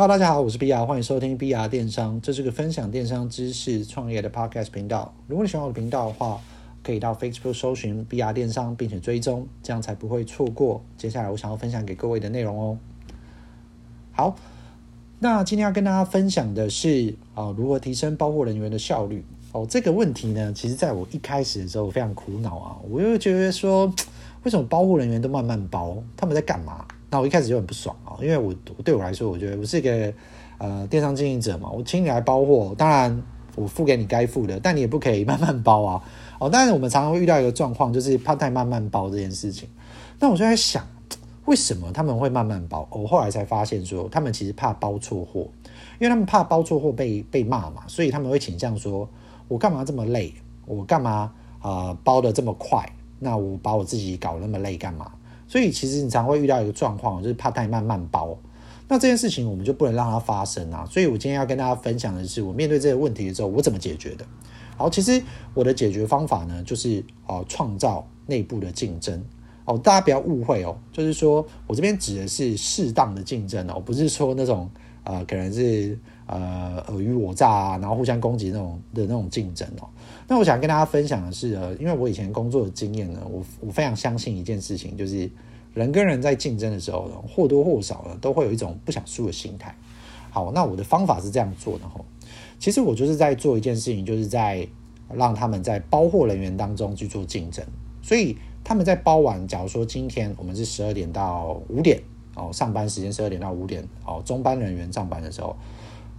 Hello，大家好，我是 BR，欢迎收听 BR 电商，这是个分享电商知识创业的 Podcast 频道。如果你喜欢我的频道的话，可以到 Facebook 搜寻 BR 电商，并且追踪，这样才不会错过接下来我想要分享给各位的内容哦。好，那今天要跟大家分享的是啊，如何提升包货人员的效率哦。这个问题呢，其实在我一开始的时候非常苦恼啊，我又觉得说，为什么包货人员都慢慢包，他们在干嘛？那我一开始就很不爽啊，因为我对我来说，我觉得我是一个呃电商经营者嘛，我请你来包货，当然我付给你该付的，但你也不可以 慢慢包啊。哦，但是我们常常会遇到一个状况，就是怕太慢慢包这件事情。那我就在想，为什么他们会慢慢包？我后来才发现说，他们其实怕包错货，因为他们怕包错货被被骂嘛，所以他们会倾向说，我干嘛这么累？我干嘛啊、包得这么快？那我把我自己搞那么累干嘛？所以其实你常会遇到一个状况，就是怕太慢慢包。那这件事情我们就不能让它发生啊。所以我今天要跟大家分享的是，我面对这个问题的时候，我怎么解决的。好，其实我的解决方法呢，就是哦，创造内部的竞争。哦，大家不要误会哦，就是说我这边指的是适当的竞争哦，不是说那种呃，可能是呃尔虞我诈啊，然后互相攻击那种的那种竞争哦。那我想跟大家分享的是，呃，因为我以前工作的经验呢，我我非常相信一件事情，就是人跟人在竞争的时候呢，或多或少呢，都会有一种不想输的心态。好，那我的方法是这样做的哈，其实我就是在做一件事情，就是在让他们在包货人员当中去做竞争。所以他们在包完，假如说今天我们是十二点到五点哦，上班时间十二点到五点哦，中班人员上班的时候，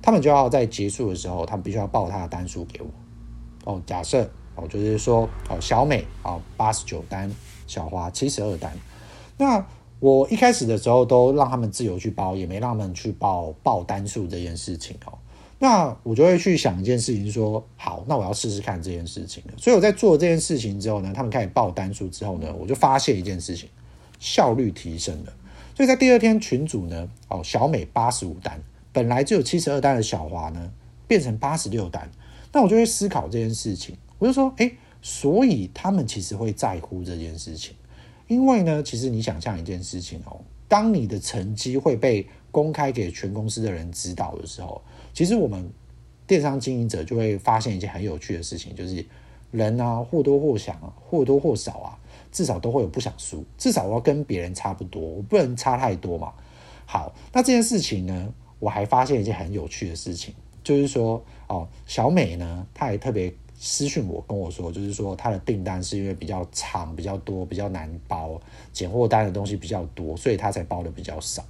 他们就要在结束的时候，他们必须要报他的单数给我。哦，假设哦，就是说哦，小美啊八十九单，小华七十二单。那我一开始的时候都让他们自由去包，也没让他们去报报单数这件事情哦。那我就会去想一件事情，说好，那我要试试看这件事情。所以我在做这件事情之后呢，他们开始报单数之后呢，我就发现一件事情，效率提升了。所以在第二天群组呢，哦，小美八十五单，本来只有七十二单的小华呢，变成八十六单。那我就会思考这件事情，我就说，诶，所以他们其实会在乎这件事情，因为呢，其实你想象一件事情哦，当你的成绩会被公开给全公司的人知道的时候，其实我们电商经营者就会发现一件很有趣的事情，就是人啊，或多或少啊，或多或少啊，至少都会有不想输，至少我要跟别人差不多，我不能差太多嘛。好，那这件事情呢，我还发现一件很有趣的事情。就是说，哦，小美呢，她还特别私讯我跟我说，就是说她的订单是因为比较长、比较多、比较难包，拣货单的东西比较多，所以她才包的比较少。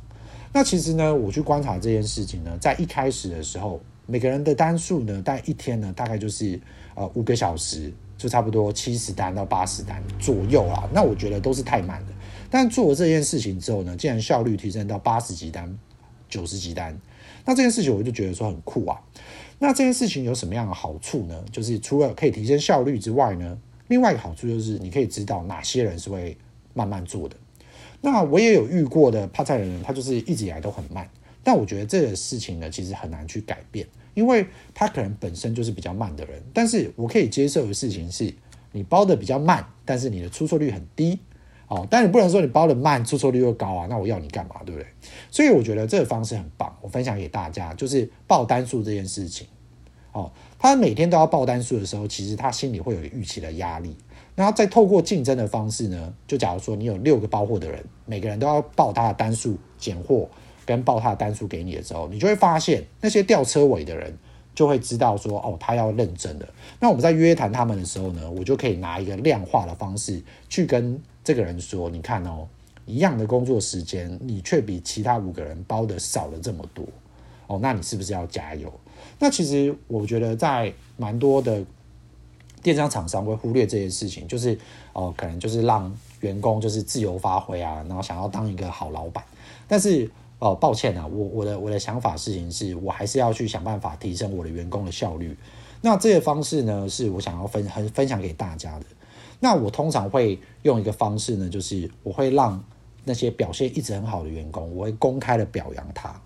那其实呢，我去观察这件事情呢，在一开始的时候，每个人的单数呢，大概一天呢，大概就是呃五个小时，就差不多七十单到八十单左右啊。那我觉得都是太慢了。但做了这件事情之后呢，竟然效率提升到八十几单、九十几单。那这件事情我就觉得说很酷啊。那这件事情有什么样的好处呢？就是除了可以提升效率之外呢，另外一个好处就是你可以知道哪些人是会慢慢做的。那我也有遇过的怕菜的人，他就是一直以来都很慢。但我觉得这个事情呢，其实很难去改变，因为他可能本身就是比较慢的人。但是我可以接受的事情是，你包的比较慢，但是你的出错率很低。哦，但你不能说你包的慢，出错率又高啊，那我要你干嘛，对不对？所以我觉得这个方式很棒，我分享给大家，就是报单数这件事情。哦，他每天都要报单数的时候，其实他心里会有预期的压力。那再透过竞争的方式呢，就假如说你有六个包货的人，每个人都要报他的单数拣货，跟报他的单数给你的时候，你就会发现那些吊车尾的人就会知道说，哦，他要认真的。那我们在约谈他们的时候呢，我就可以拿一个量化的方式去跟。这个人说：“你看哦，一样的工作时间，你却比其他五个人包的少了这么多哦，那你是不是要加油？那其实我觉得，在蛮多的电商厂商会忽略这件事情，就是哦，可能就是让员工就是自由发挥啊，然后想要当一个好老板。但是哦，抱歉啊，我我的我的想法事情是我还是要去想办法提升我的员工的效率。那这个方式呢，是我想要分很分享给大家的。”那我通常会用一个方式呢，就是我会让那些表现一直很好的员工，我会公开的表扬他。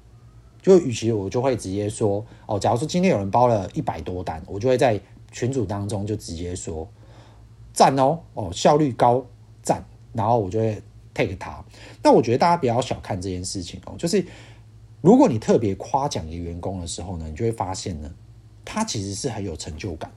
就与其我就会直接说，哦，假如说今天有人包了一百多单，我就会在群组当中就直接说赞哦，哦，效率高赞，然后我就会 take 他。那我觉得大家不要小看这件事情哦，就是如果你特别夸奖一个员工的时候呢，你就会发现呢，他其实是很有成就感。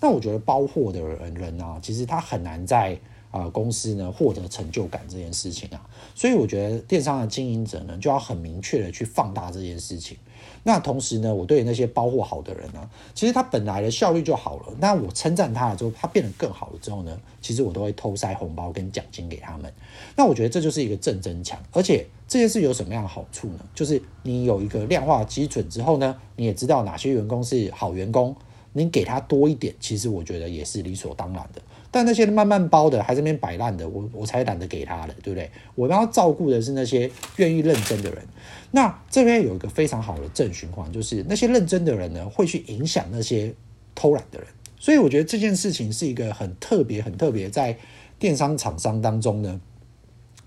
那我觉得包货的人人啊，其实他很难在。啊、公司呢获得成就感这件事情啊，所以我觉得电商的经营者呢就要很明确的去放大这件事情。那同时呢，我对那些包货好的人呢，其实他本来的效率就好了。那我称赞他了之后，他变得更好了之后呢，其实我都会偷塞红包跟奖金给他们。那我觉得这就是一个正增强，而且这件事有什么样的好处呢？就是你有一个量化基准之后呢，你也知道哪些员工是好员工，你给他多一点，其实我觉得也是理所当然的。但那些慢慢包的，还在那边摆烂的，我我才懒得给他了，对不对？我要照顾的是那些愿意认真的人。那这边有一个非常好的正循环，就是那些认真的人呢，会去影响那些偷懒的人。所以我觉得这件事情是一个很特别、很特别，在电商厂商当中呢，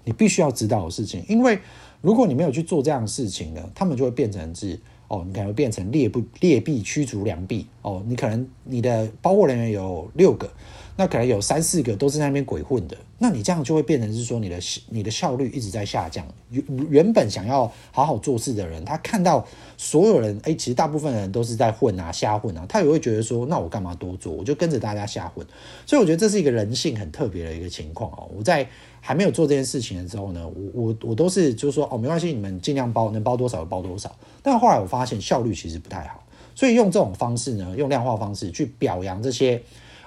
你必须要知道的事情。因为如果你没有去做这样的事情呢，他们就会变成是哦，你可能会变成劣不劣币驱逐良币哦，你可能你的包货人员有六个。那可能有三四个都是在那边鬼混的，那你这样就会变成是说你的你的效率一直在下降。原原本想要好好做事的人，他看到所有人，哎，其实大部分人都是在混啊、瞎混啊，他也会觉得说，那我干嘛多做？我就跟着大家瞎混。所以我觉得这是一个人性很特别的一个情况哦。我在还没有做这件事情的时候呢，我我我都是就是说，哦，没关系，你们尽量包，能包多少就包多少。但后来我发现效率其实不太好，所以用这种方式呢，用量化方式去表扬这些。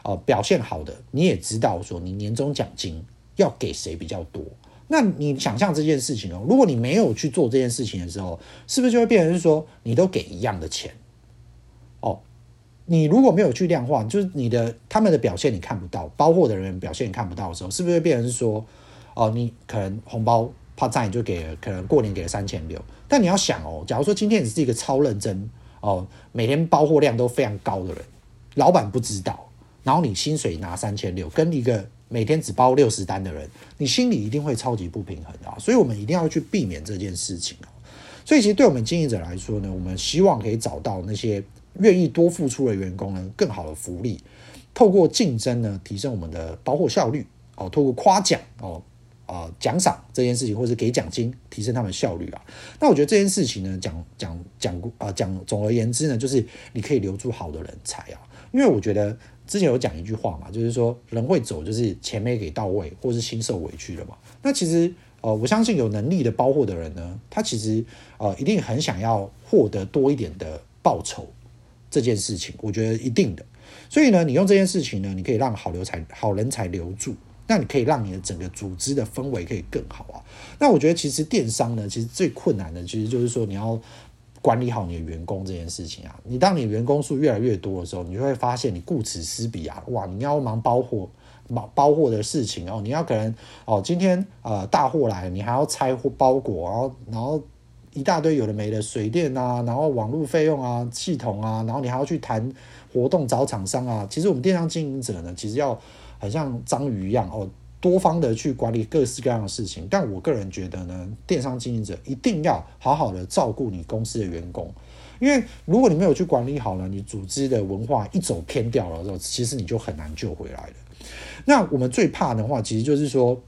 呃，表现好的，你也知道说你年终奖金要给谁比较多。那你想象这件事情哦，如果你没有去做这件事情的时候，是不是就会变成是说你都给一样的钱？哦，你如果没有去量化，就是你的他们的表现你看不到，包货的人表现你看不到的时候，是不是会变成是说哦，你可能红包怕占你就给了，可能过年给了三千六，但你要想哦，假如说今天你是一个超认真哦，每天包货量都非常高的人，老板不知道。然后你薪水拿三千六，跟一个每天只包六十单的人，你心里一定会超级不平衡的啊！所以我们一定要去避免这件事情啊！所以其实对我们经营者来说呢，我们希望可以找到那些愿意多付出的员工呢，更好的福利，透过竞争呢，提升我们的包货效率哦，透过夸奖哦，呃，奖赏这件事情，或者给奖金，提升他们效率啊。那我觉得这件事情呢，讲讲讲啊，讲总而言之呢，就是你可以留住好的人才啊，因为我觉得。之前有讲一句话嘛，就是说人会走，就是钱没给到位，或是心受委屈了嘛。那其实呃，我相信有能力的包货的人呢，他其实呃一定很想要获得多一点的报酬，这件事情我觉得一定的。所以呢，你用这件事情呢，你可以让好留才好人才留住，那你可以让你的整个组织的氛围可以更好啊。那我觉得其实电商呢，其实最困难的其实就是说你要。管理好你的员工这件事情啊，你当你员工数越来越多的时候，你就会发现你顾此失彼啊！哇，你要忙包货，包包货的事情哦，你要可能哦，今天呃大货来，你还要拆货包裹，然后然后一大堆有的没的水电啊，然后网络费用啊，系统啊，然后你还要去谈活动找厂商啊。其实我们电商经营者呢，其实要很像章鱼一样哦。多方的去管理各式各样的事情，但我个人觉得呢，电商经营者一定要好好的照顾你公司的员工，因为如果你没有去管理好呢，你组织的文化一走偏掉了之后，其实你就很难救回来了。那我们最怕的话，其实就是说，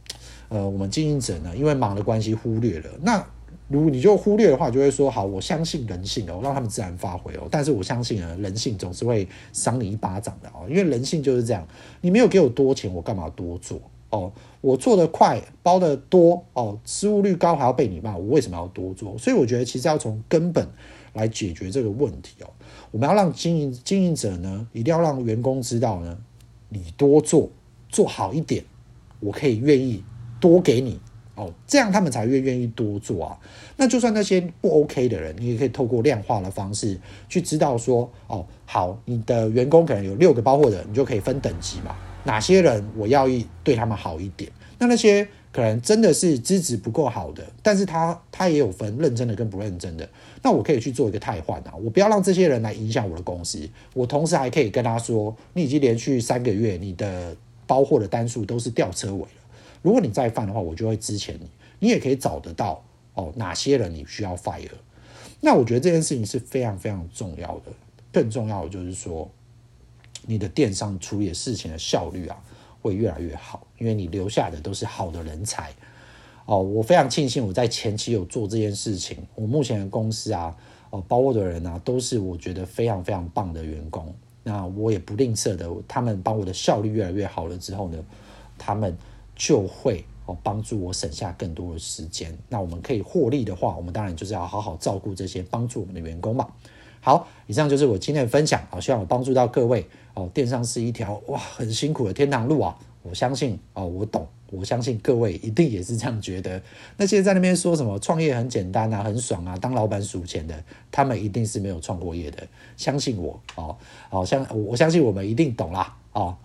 呃，我们经营者呢，因为忙的关系忽略了。那如果你就忽略的话，就会说好，我相信人性哦，让他们自然发挥哦。但是我相信呢，人性总是会赏你一巴掌的哦，因为人性就是这样，你没有给我多钱，我干嘛多做？哦，我做得快，包得多，哦，失误率高还要被你骂，我为什么要多做？所以我觉得其实要从根本来解决这个问题哦。我们要让经营经营者呢，一定要让员工知道呢，你多做做好一点，我可以愿意多给你哦，这样他们才越愿意多做啊。那就算那些不 OK 的人，你也可以透过量化的方式去知道说，哦，好，你的员工可能有六个包货的，你就可以分等级嘛。哪些人我要一对他们好一点？那那些可能真的是资质不够好的，但是他他也有分认真的跟不认真的。那我可以去做一个汰换啊，我不要让这些人来影响我的公司。我同时还可以跟他说，你已经连续三个月你的包货的单数都是吊车尾。如果你再犯的话，我就会支遣你。你也可以找得到哦，哪些人你需要 fire。那我觉得这件事情是非常非常重要的。更重要的就是说。你的电商处理事情的效率啊，会越来越好，因为你留下的都是好的人才哦，我非常庆幸我在前期有做这件事情。我目前的公司啊，哦，包括的人啊，都是我觉得非常非常棒的员工。那我也不吝啬的，他们帮我的效率越来越好了之后呢，他们就会哦帮助我省下更多的时间。那我们可以获利的话，我们当然就是要好好照顾这些帮助我们的员工嘛。好，以上就是我今天的分享，好，希望我帮助到各位哦。电商是一条哇很辛苦的天堂路啊，我相信哦，我懂。我相信各位一定也是这样觉得。那些在那边说什么创业很简单啊、很爽啊、当老板数钱的，他们一定是没有创过业的。相信我哦，哦，相我相信我们一定懂啦哦。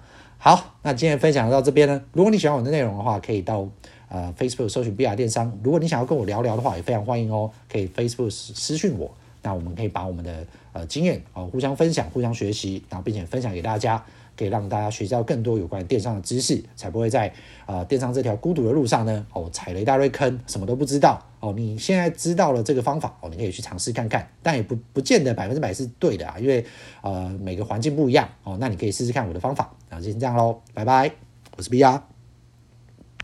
好，那今天分享到这边呢。如果你喜欢我的内容的话，可以到呃 Facebook 搜寻 BR 电商。如果你想要跟我聊聊的话，也非常欢迎哦，可以 Facebook 私信我。那我们可以把我们的呃经验啊互相分享、互相学习，然后并且分享给大家。可以让大家学习到更多有关电商的知识，才不会在啊、呃、电商这条孤独的路上呢哦踩了一大堆坑，什么都不知道哦。你现在知道了这个方法哦，你可以去尝试看看，但也不不见得百分之百是对的啊，因为呃每个环境不一样哦。那你可以试试看我的方法。那就先这样喽，拜拜，我是 B R。